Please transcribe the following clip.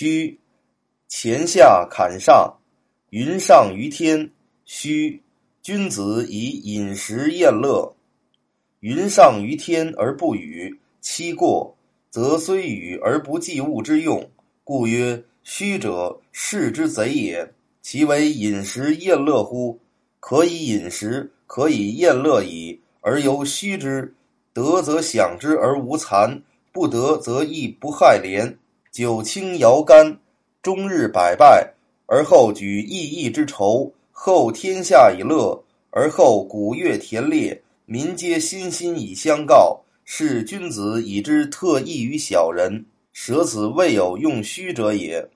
虚，乾下坎上，云上于天。虚，君子以饮食宴乐。云上于天而不语，期过，则虽语而不济物之用，故曰：虚者，士之贼也。其为饮食宴乐乎？可以饮食，可以宴乐矣，而犹虚之。得则享之而无残，不得则亦不害廉。九卿摇杆，终日百拜，而后举异义之仇。后天下以乐，而后鼓乐田猎，民皆欣欣以相告。是君子以之特异于小人，舍此未有用虚者也。